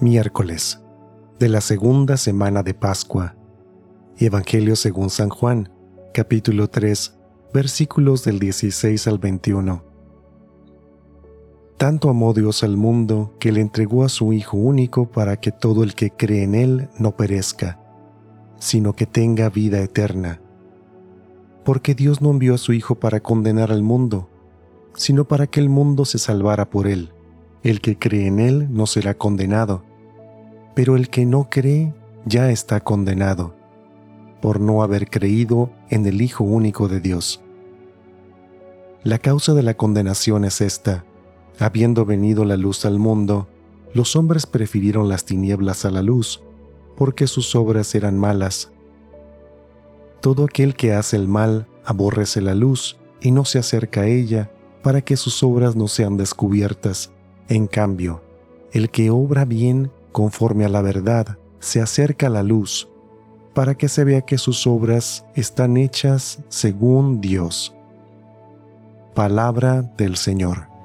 Miércoles de la segunda semana de Pascua. Evangelio según San Juan, capítulo 3, versículos del 16 al 21. Tanto amó Dios al mundo que le entregó a su Hijo único para que todo el que cree en Él no perezca, sino que tenga vida eterna. Porque Dios no envió a su Hijo para condenar al mundo, sino para que el mundo se salvara por Él. El que cree en Él no será condenado, pero el que no cree ya está condenado, por no haber creído en el Hijo único de Dios. La causa de la condenación es esta. Habiendo venido la luz al mundo, los hombres prefirieron las tinieblas a la luz, porque sus obras eran malas. Todo aquel que hace el mal aborrece la luz y no se acerca a ella para que sus obras no sean descubiertas. En cambio, el que obra bien conforme a la verdad se acerca a la luz, para que se vea que sus obras están hechas según Dios. Palabra del Señor.